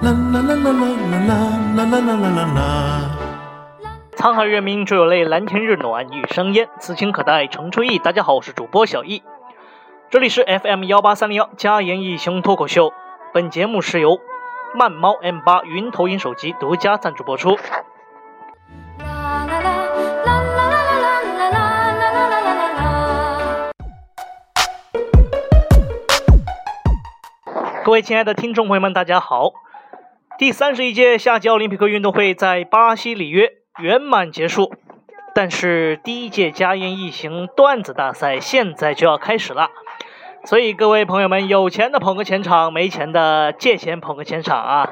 啦啦沧海月明，只有泪；蓝田日暖，玉生烟。此情可待成追忆。大家好，我是主播小易，这里是 FM 幺八三零幺加言易行脱口秀。本节目是由慢猫 M 八云投影手机独家赞助播出。啦啦啦啦啦啦啦啦啦啦啦啦啦！各位亲爱的听众朋友们，大家好。第三十一届夏季奥林匹克运动会，在巴西里约圆满结束，但是第一届家宴异形段子大赛现在就要开始了，所以各位朋友们，有钱的捧个钱场，没钱的借钱捧个钱场啊！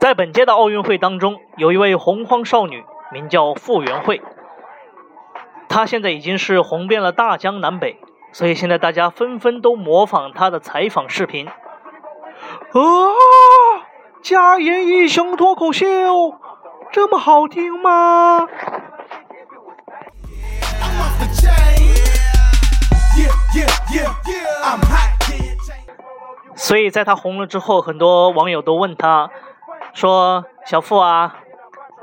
在本届的奥运会当中，有一位洪荒少女，名叫傅园慧，她现在已经是红遍了大江南北。所以现在大家纷纷都模仿他的采访视频，啊！嘉言一雄脱口秀这么好听吗？所以在他红了之后，很多网友都问他，说小付啊，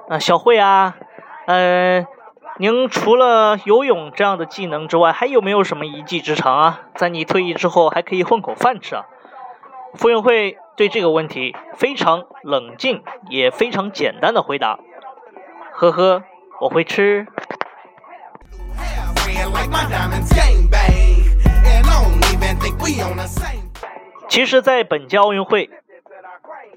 啊小慧啊，嗯。您除了游泳这样的技能之外，还有没有什么一技之长啊？在你退役之后，还可以混口饭吃啊？傅园慧对这个问题非常冷静，也非常简单的回答：“呵呵，我会吃。”其实，在本届奥运会，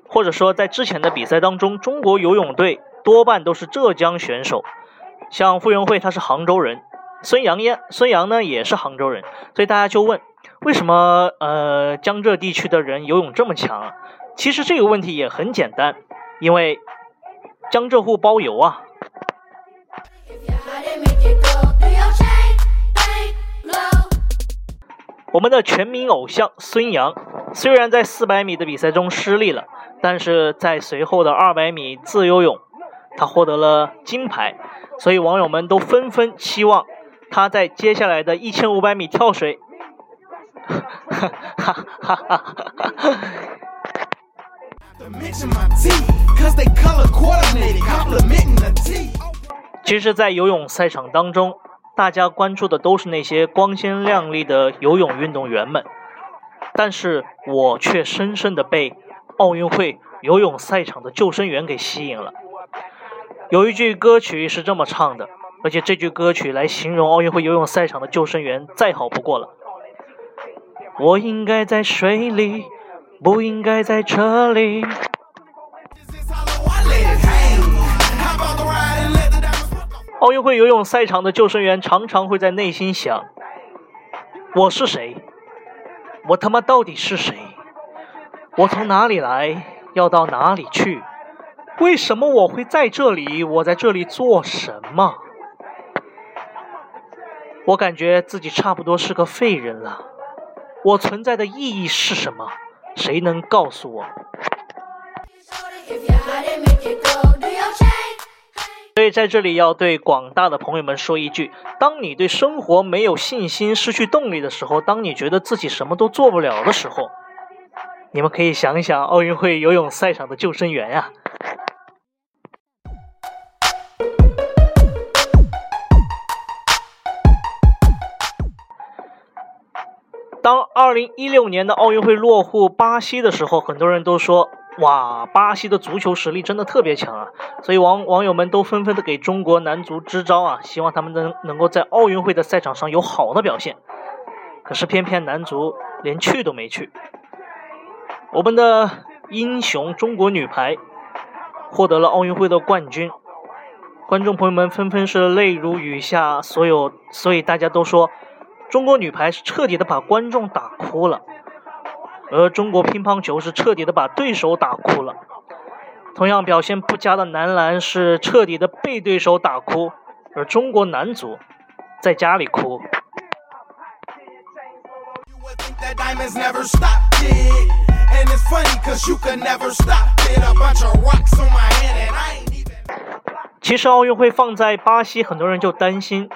或者说在之前的比赛当中，中国游泳队多半都是浙江选手。像傅园慧，他是杭州人；孙杨也，孙杨呢也是杭州人。所以大家就问，为什么呃江浙地区的人游泳这么强？啊？其实这个问题也很简单，因为江浙沪包邮啊。我们的全民偶像孙杨，虽然在400米的比赛中失利了，但是在随后的200米自由泳，他获得了金牌。所以，网友们都纷纷期望他在接下来的一千五百米跳水。哈哈哈哈哈！其实，在游泳赛场当中，大家关注的都是那些光鲜亮丽的游泳运动员们，但是我却深深的被奥运会游泳赛场的救生员给吸引了。有一句歌曲是这么唱的，而且这句歌曲来形容奥运会游泳赛场的救生员再好不过了。我应该在水里，不应该在这里。奥运会游泳赛场的救生员常常会在内心想：我是谁？我他妈到底是谁？我从哪里来？要到哪里去？为什么我会在这里？我在这里做什么？我感觉自己差不多是个废人了。我存在的意义是什么？谁能告诉我？所以在这里要对广大的朋友们说一句：当你对生活没有信心、失去动力的时候，当你觉得自己什么都做不了的时候，你们可以想一想奥运会游泳赛场的救生员呀。二零一六年的奥运会落户巴西的时候，很多人都说：“哇，巴西的足球实力真的特别强啊！”所以网网友们都纷纷的给中国男足支招啊，希望他们能能够在奥运会的赛场上有好的表现。可是偏偏男足连去都没去。我们的英雄中国女排获得了奥运会的冠军，观众朋友们纷纷是泪如雨下。所有所以大家都说。中国女排是彻底的把观众打哭了，而中国乒乓球是彻底的把对手打哭了。同样表现不佳的男篮是彻底的被对手打哭，而中国男足在家里哭。其实奥运会放在巴西，很多人就担心，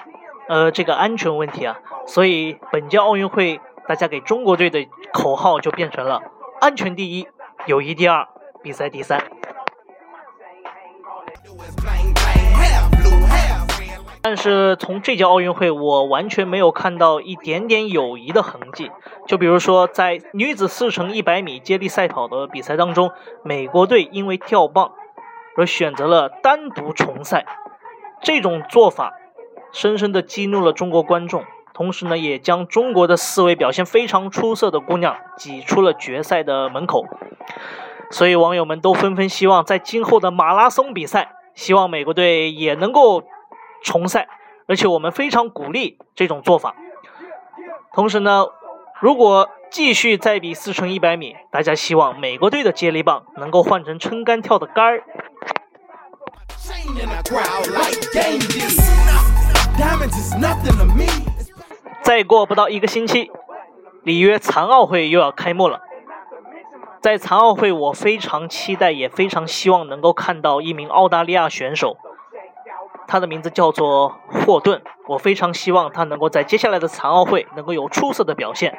呃，这个安全问题啊。所以本届奥运会，大家给中国队的口号就变成了“安全第一，友谊第二，比赛第三”。但是从这届奥运会，我完全没有看到一点点友谊的痕迹。就比如说，在女子四乘一百米接力赛跑的比赛当中，美国队因为掉棒，而选择了单独重赛，这种做法深深的激怒了中国观众。同时呢，也将中国的四位表现非常出色的姑娘挤出了决赛的门口，所以网友们都纷纷希望在今后的马拉松比赛，希望美国队也能够重赛，而且我们非常鼓励这种做法。同时呢，如果继续再比四乘一百米，大家希望美国队的接力棒能够换成撑杆跳的杆儿。再过不到一个星期，里约残奥会又要开幕了。在残奥会，我非常期待，也非常希望能够看到一名澳大利亚选手，他的名字叫做霍顿。我非常希望他能够在接下来的残奥会能够有出色的表现。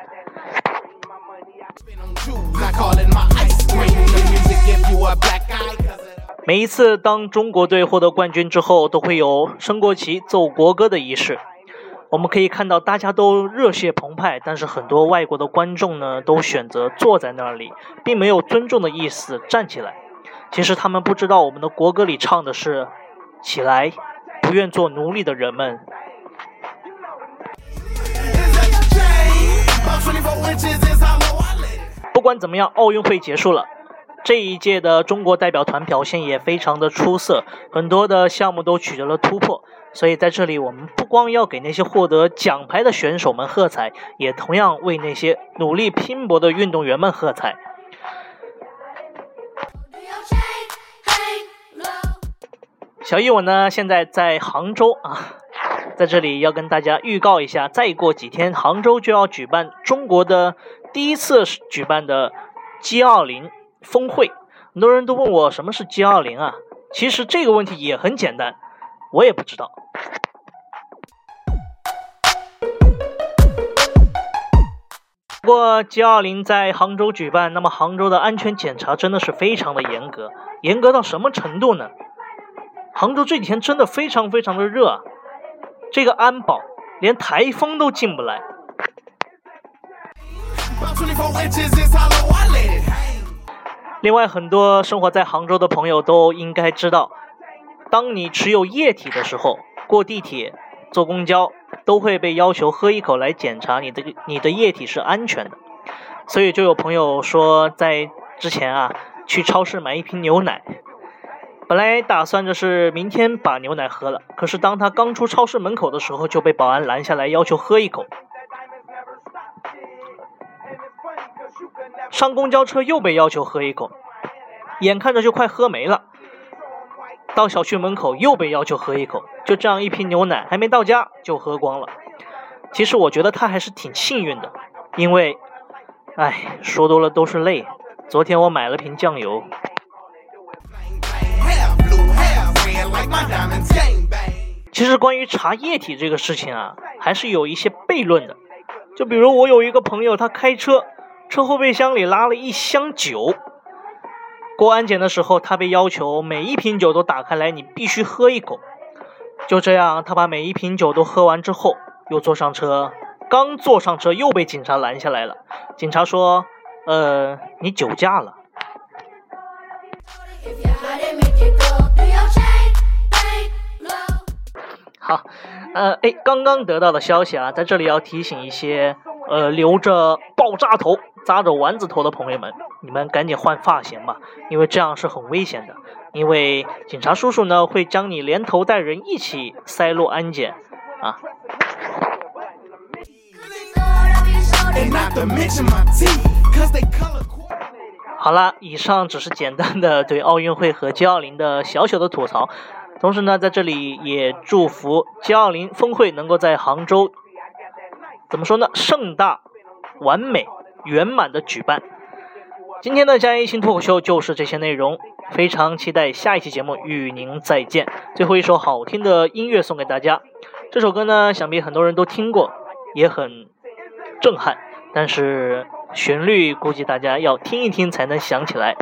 每一次当中国队获得冠军之后，都会有升国旗、奏国歌的仪式。我们可以看到大家都热血澎湃，但是很多外国的观众呢，都选择坐在那里，并没有尊重的意思，站起来。其实他们不知道我们的国歌里唱的是“起来，不愿做奴隶的人们”。不管怎么样，奥运会结束了。这一届的中国代表团表现也非常的出色，很多的项目都取得了突破。所以在这里，我们不光要给那些获得奖牌的选手们喝彩，也同样为那些努力拼搏的运动员们喝彩。小易我呢，现在在杭州啊，在这里要跟大家预告一下，再过几天杭州就要举办中国的第一次举办的 G20。峰会，很多人都问我什么是 G20 啊？其实这个问题也很简单，我也不知道。不过 G20 在杭州举办，那么杭州的安全检查真的是非常的严格，严格到什么程度呢？杭州这几天真的非常非常的热，这个安保连台风都进不来。另外，很多生活在杭州的朋友都应该知道，当你持有液体的时候，过地铁、坐公交都会被要求喝一口来检查你的你的液体是安全的。所以就有朋友说，在之前啊，去超市买一瓶牛奶，本来打算的是明天把牛奶喝了，可是当他刚出超市门口的时候，就被保安拦下来，要求喝一口。上公交车又被要求喝一口，眼看着就快喝没了。到小区门口又被要求喝一口，就这样一瓶牛奶还没到家就喝光了。其实我觉得他还是挺幸运的，因为，哎，说多了都是泪。昨天我买了瓶酱油。其实关于查液体这个事情啊，还是有一些悖论的，就比如我有一个朋友，他开车。车后备箱里拉了一箱酒，过安检的时候，他被要求每一瓶酒都打开来，你必须喝一口。就这样，他把每一瓶酒都喝完之后，又坐上车。刚坐上车，又被警察拦下来了。警察说：“呃，你酒驾了。”好，呃，哎，刚刚得到的消息啊，在这里要提醒一些，呃，留着爆炸头。扎着丸子头的朋友们，你们赶紧换发型吧，因为这样是很危险的。因为警察叔叔呢会将你连头带人一起塞入安检啊。好了，以上只是简单的对奥运会和 G20 的小小的吐槽。同时呢，在这里也祝福 G20 峰会能够在杭州，怎么说呢，盛大完美。圆满的举办。今天的加一新脱口秀就是这些内容，非常期待下一期节目与您再见。最后一首好听的音乐送给大家，这首歌呢，想必很多人都听过，也很震撼，但是旋律估计大家要听一听才能想起来。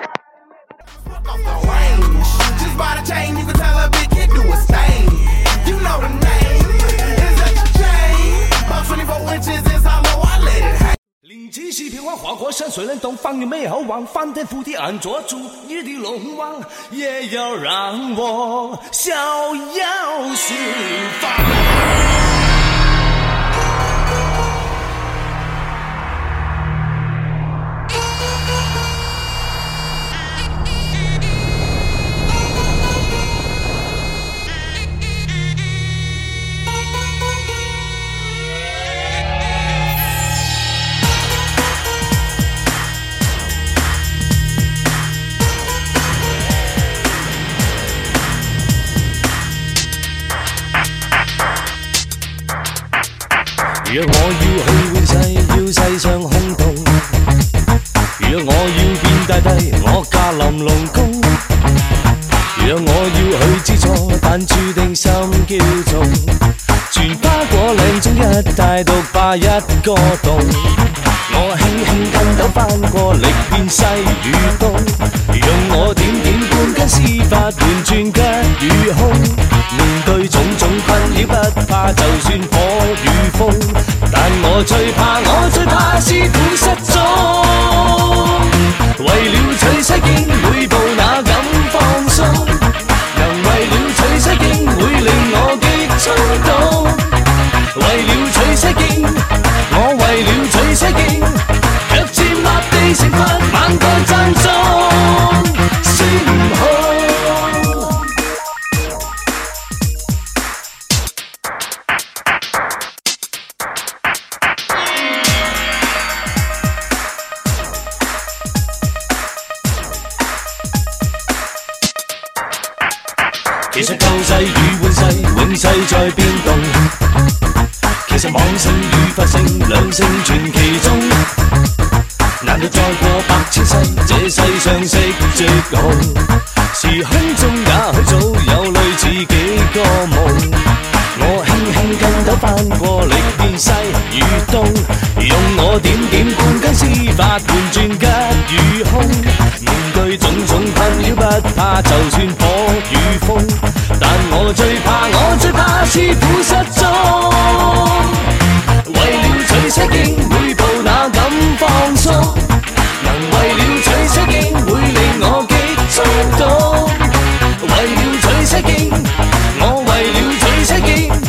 七夕平安，华过山，水冷懂翻云没好望，翻天覆地俺做主，你的龙王也要让我逍遥四方。若我要去世，要世上空洞；若我要變大帝，我駕臨龍宮。若我要去知錯，但注定心驕縱。全花果嶺中一帶獨霸一個洞。我輕輕筋斗翻過歷遍西與東，用我點點半斤施法換轉吉與凶。面对种种困扰，不怕就算火与风，但我最怕，我最怕师傅失踪。为了取西经，每步哪敢放松？能为了取西经，会令我极冲动。为了取西经，我为了取西经，却渐立地成佛，万个赞颂。其实旧世与换世，永世在变动。其实往圣与发圣，两圣存其中。难道再过百千世，这世上色即空。时空中也许早有类似几个梦。我轻轻跟斗翻过，历遍西与东。用我点点半根丝发换转吉与凶。面对种种困扰，不怕，就算。我最怕，我最怕師傅失蹤。為了取適應，每步哪敢放鬆？能為了取適應，會令我極衝動。為了取適應，我為了取適應，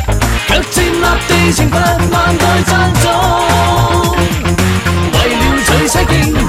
腳尖立地懲罰萬代讚頌。為了取適應。